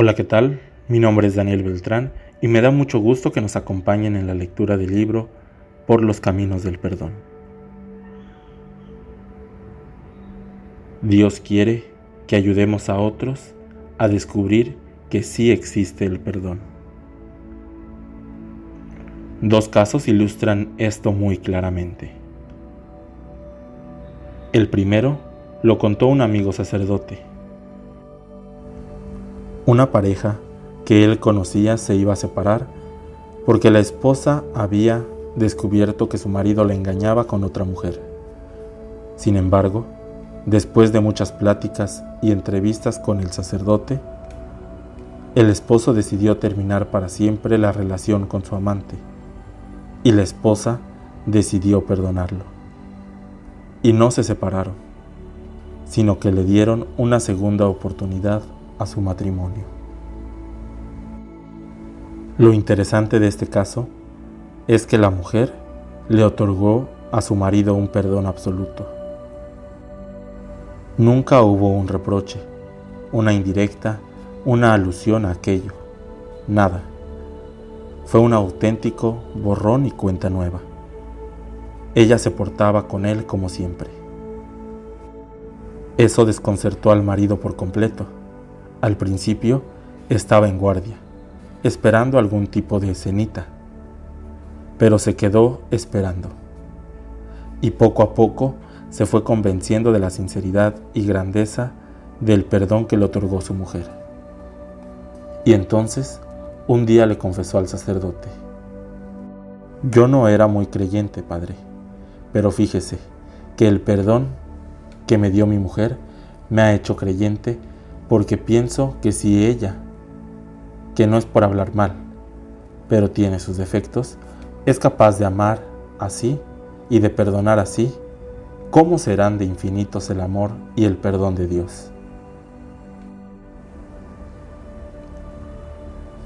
Hola, ¿qué tal? Mi nombre es Daniel Beltrán y me da mucho gusto que nos acompañen en la lectura del libro Por los Caminos del Perdón. Dios quiere que ayudemos a otros a descubrir que sí existe el perdón. Dos casos ilustran esto muy claramente. El primero lo contó un amigo sacerdote una pareja que él conocía se iba a separar porque la esposa había descubierto que su marido la engañaba con otra mujer. Sin embargo, después de muchas pláticas y entrevistas con el sacerdote, el esposo decidió terminar para siempre la relación con su amante y la esposa decidió perdonarlo. Y no se separaron, sino que le dieron una segunda oportunidad a su matrimonio. Lo interesante de este caso es que la mujer le otorgó a su marido un perdón absoluto. Nunca hubo un reproche, una indirecta, una alusión a aquello, nada. Fue un auténtico borrón y cuenta nueva. Ella se portaba con él como siempre. Eso desconcertó al marido por completo al principio estaba en guardia, esperando algún tipo de escenita, pero se quedó esperando. Y poco a poco se fue convenciendo de la sinceridad y grandeza del perdón que le otorgó su mujer. Y entonces un día le confesó al sacerdote, yo no era muy creyente, padre, pero fíjese que el perdón que me dio mi mujer me ha hecho creyente porque pienso que si ella, que no es por hablar mal, pero tiene sus defectos, es capaz de amar así y de perdonar así, ¿cómo serán de infinitos el amor y el perdón de Dios?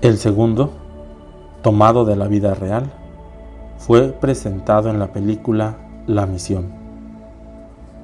El segundo, tomado de la vida real, fue presentado en la película La Misión,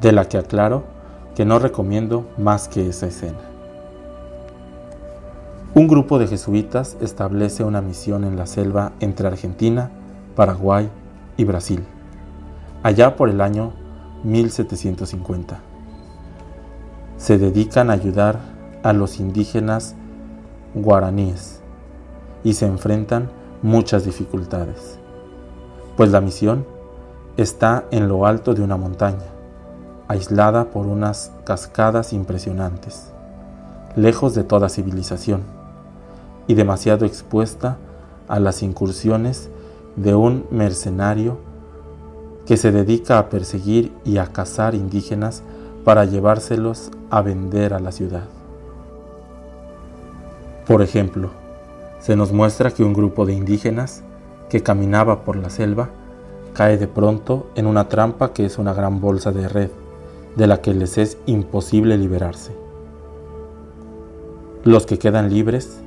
de la que aclaro que no recomiendo más que esa escena. Un grupo de jesuitas establece una misión en la selva entre Argentina, Paraguay y Brasil, allá por el año 1750. Se dedican a ayudar a los indígenas guaraníes y se enfrentan muchas dificultades, pues la misión está en lo alto de una montaña, aislada por unas cascadas impresionantes, lejos de toda civilización y demasiado expuesta a las incursiones de un mercenario que se dedica a perseguir y a cazar indígenas para llevárselos a vender a la ciudad. Por ejemplo, se nos muestra que un grupo de indígenas que caminaba por la selva cae de pronto en una trampa que es una gran bolsa de red, de la que les es imposible liberarse. Los que quedan libres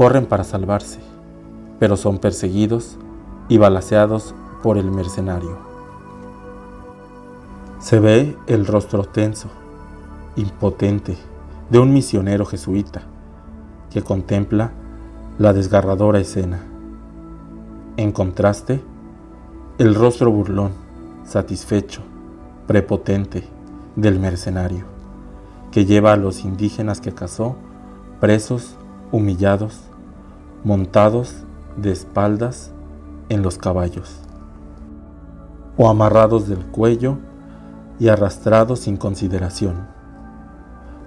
corren para salvarse, pero son perseguidos y balaceados por el mercenario. Se ve el rostro tenso, impotente, de un misionero jesuita que contempla la desgarradora escena. En contraste, el rostro burlón, satisfecho, prepotente del mercenario, que lleva a los indígenas que cazó presos, humillados, montados de espaldas en los caballos, o amarrados del cuello y arrastrados sin consideración,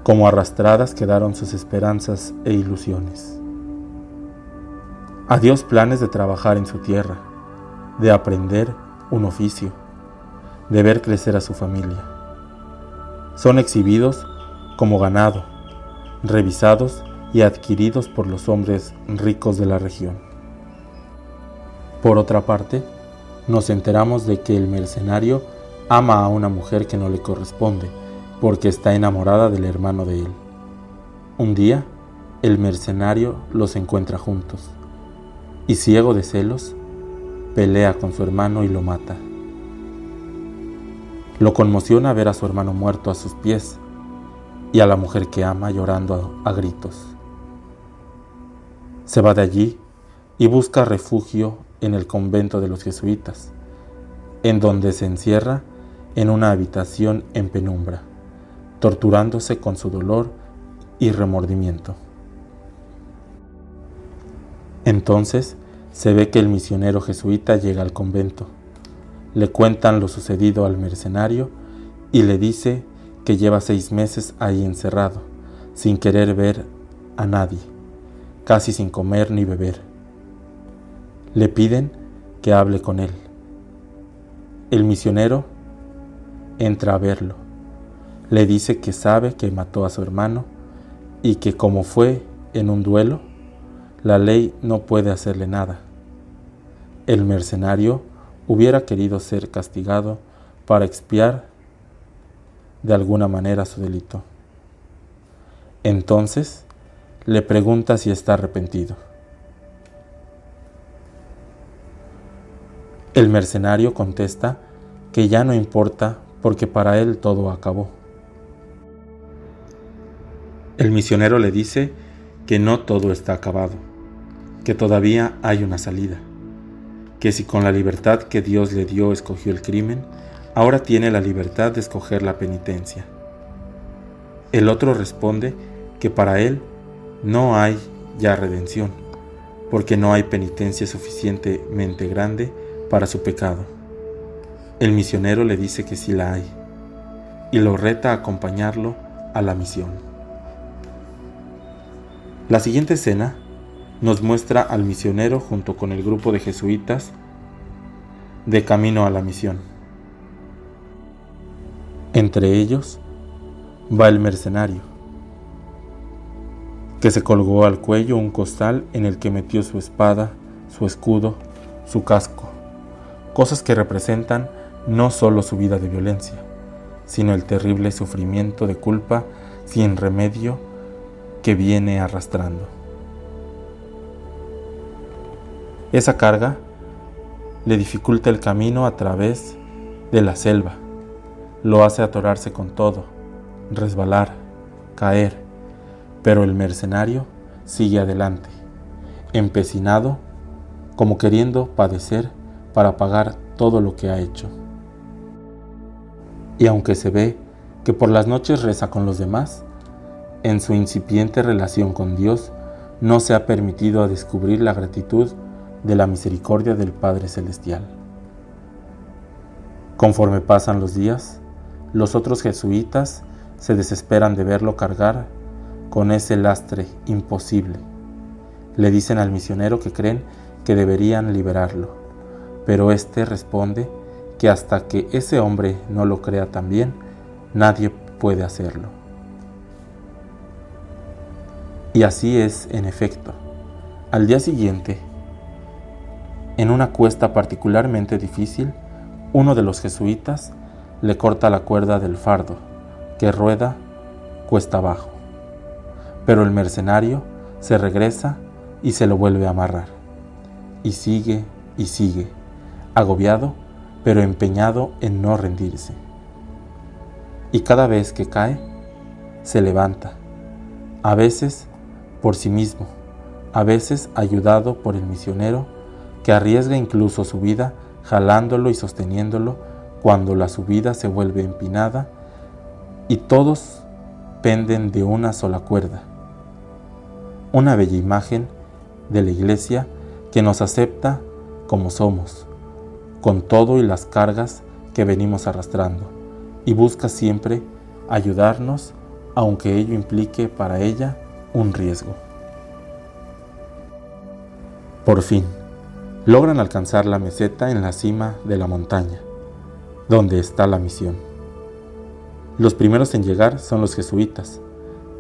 como arrastradas quedaron sus esperanzas e ilusiones. Adiós planes de trabajar en su tierra, de aprender un oficio, de ver crecer a su familia. Son exhibidos como ganado, revisados y adquiridos por los hombres ricos de la región. Por otra parte, nos enteramos de que el mercenario ama a una mujer que no le corresponde porque está enamorada del hermano de él. Un día, el mercenario los encuentra juntos y ciego de celos, pelea con su hermano y lo mata. Lo conmociona ver a su hermano muerto a sus pies y a la mujer que ama llorando a, gritos. Se va de allí y busca refugio en el convento de los jesuitas, en donde se encierra en una habitación en penumbra, torturándose con su dolor y remordimiento. Entonces se ve que el misionero jesuita llega al convento, le cuentan lo sucedido al mercenario y le dice que lleva seis meses ahí encerrado, sin querer ver a nadie, casi sin comer ni beber. Le piden que hable con él. El misionero entra a verlo. Le dice que sabe que mató a su hermano y que como fue en un duelo, la ley no puede hacerle nada. El mercenario hubiera querido ser castigado para expiar de alguna manera su delito. Entonces le pregunta si está arrepentido. El mercenario contesta que ya no importa porque para él todo acabó. El misionero le dice que no todo está acabado, que todavía hay una salida, que si con la libertad que Dios le dio escogió el crimen, ahora tiene la libertad de escoger la penitencia. El otro responde que para él no hay ya redención, porque no hay penitencia suficientemente grande para su pecado. El misionero le dice que sí la hay y lo reta a acompañarlo a la misión. La siguiente escena nos muestra al misionero junto con el grupo de jesuitas de camino a la misión. Entre ellos va el mercenario, que se colgó al cuello un costal en el que metió su espada, su escudo, su casco, cosas que representan no solo su vida de violencia, sino el terrible sufrimiento de culpa sin remedio que viene arrastrando. Esa carga le dificulta el camino a través de la selva, lo hace atorarse con todo, resbalar, caer, pero el mercenario sigue adelante, empecinado, como queriendo padecer para pagar todo lo que ha hecho. Y aunque se ve que por las noches reza con los demás, en su incipiente relación con Dios no se ha permitido descubrir la gratitud de la misericordia del Padre Celestial. Conforme pasan los días, los otros jesuitas se desesperan de verlo cargar con ese lastre imposible. Le dicen al misionero que creen que deberían liberarlo, pero éste responde que hasta que ese hombre no lo crea también, nadie puede hacerlo. Y así es, en efecto. Al día siguiente, en una cuesta particularmente difícil, uno de los jesuitas le corta la cuerda del fardo, que rueda cuesta abajo. Pero el mercenario se regresa y se lo vuelve a amarrar. Y sigue y sigue, agobiado pero empeñado en no rendirse. Y cada vez que cae, se levanta, a veces por sí mismo, a veces ayudado por el misionero que arriesga incluso su vida jalándolo y sosteniéndolo cuando la subida se vuelve empinada y todos penden de una sola cuerda. Una bella imagen de la iglesia que nos acepta como somos, con todo y las cargas que venimos arrastrando, y busca siempre ayudarnos aunque ello implique para ella un riesgo. Por fin, logran alcanzar la meseta en la cima de la montaña, donde está la misión. Los primeros en llegar son los jesuitas,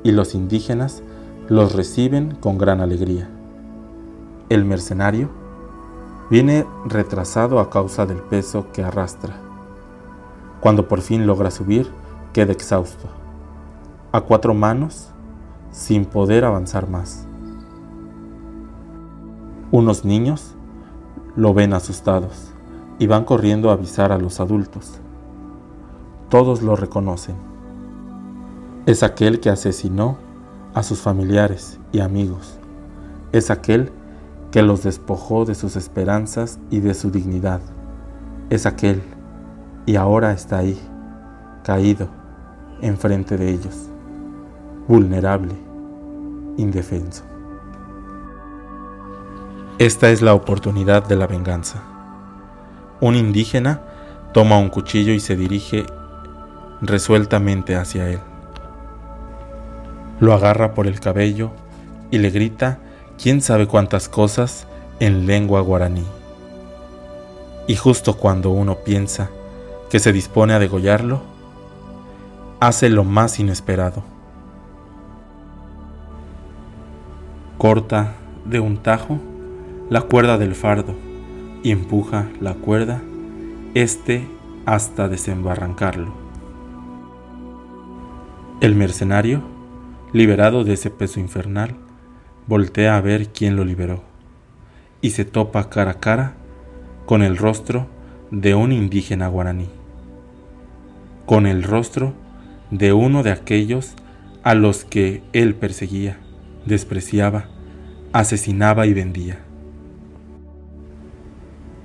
y los indígenas los reciben con gran alegría. El mercenario Viene retrasado a causa del peso que arrastra. Cuando por fin logra subir, queda exhausto, a cuatro manos, sin poder avanzar más. Unos niños lo ven asustados y van corriendo a avisar a los adultos. Todos lo reconocen. Es aquel que asesinó a sus familiares y amigos, Es aquel que los despojó de sus esperanzas y de su dignidad. Es aquel, y ahora está ahí, caído, enfrente de ellos, vulnerable, indefenso. Esta es la oportunidad de la venganza. Un indígena toma un cuchillo y se dirige resueltamente hacia él. Lo agarra por el cabello y le grita quién sabe cuántas cosas en lengua guaraní. Y justo cuando uno piensa que se dispone a degollarlo, hace lo más inesperado. Corta de un tajo la cuerda del fardo y empuja la cuerda, este hasta desembarrancarlo. El mercenario, liberado de ese peso infernal, voltea a ver quién lo liberó y se topa cara a cara con el rostro de un indígena guaraní, con el rostro de uno de aquellos a los que él perseguía, despreciaba, asesinaba y vendía.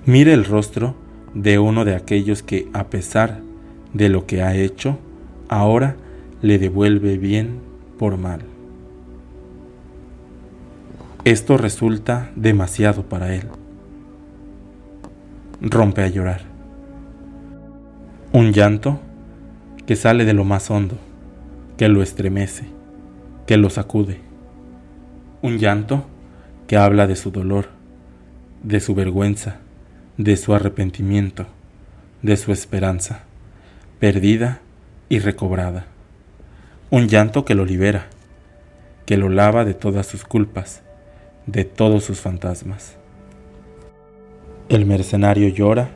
Mire el rostro de uno de aquellos que, a pesar de lo que ha hecho, ahora le devuelve bien por mal. Esto resulta demasiado para él. Rompe a llorar. Un llanto que sale de lo más hondo, que lo estremece, que lo sacude. Un llanto que habla de su dolor, de su vergüenza, de su arrepentimiento, de su esperanza, perdida y recobrada. Un llanto que lo libera, que lo lava de todas sus culpas, de todos sus fantasmas. El mercenario llora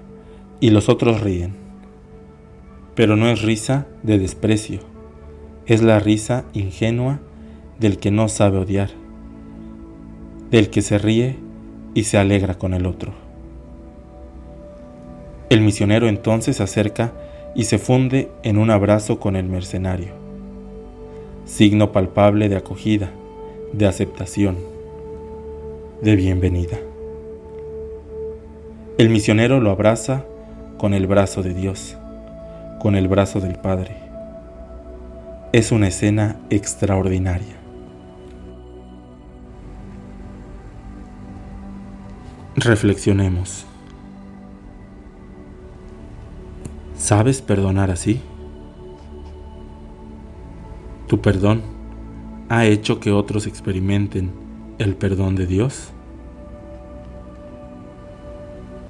y los otros ríen, pero no es risa de desprecio, es la risa ingenua del que no sabe odiar, del que se ríe y se alegra con el otro. El misionero entonces se acerca y se funde en un abrazo con el mercenario, signo palpable de acogida, de aceptación, de bienvenida. El misionero lo abraza con el brazo de Dios, con el brazo del Padre. Es una escena extraordinaria. Reflexionemos. ¿Sabes perdonar así? Tu perdón ha hecho que otros experimenten el perdón de Dios.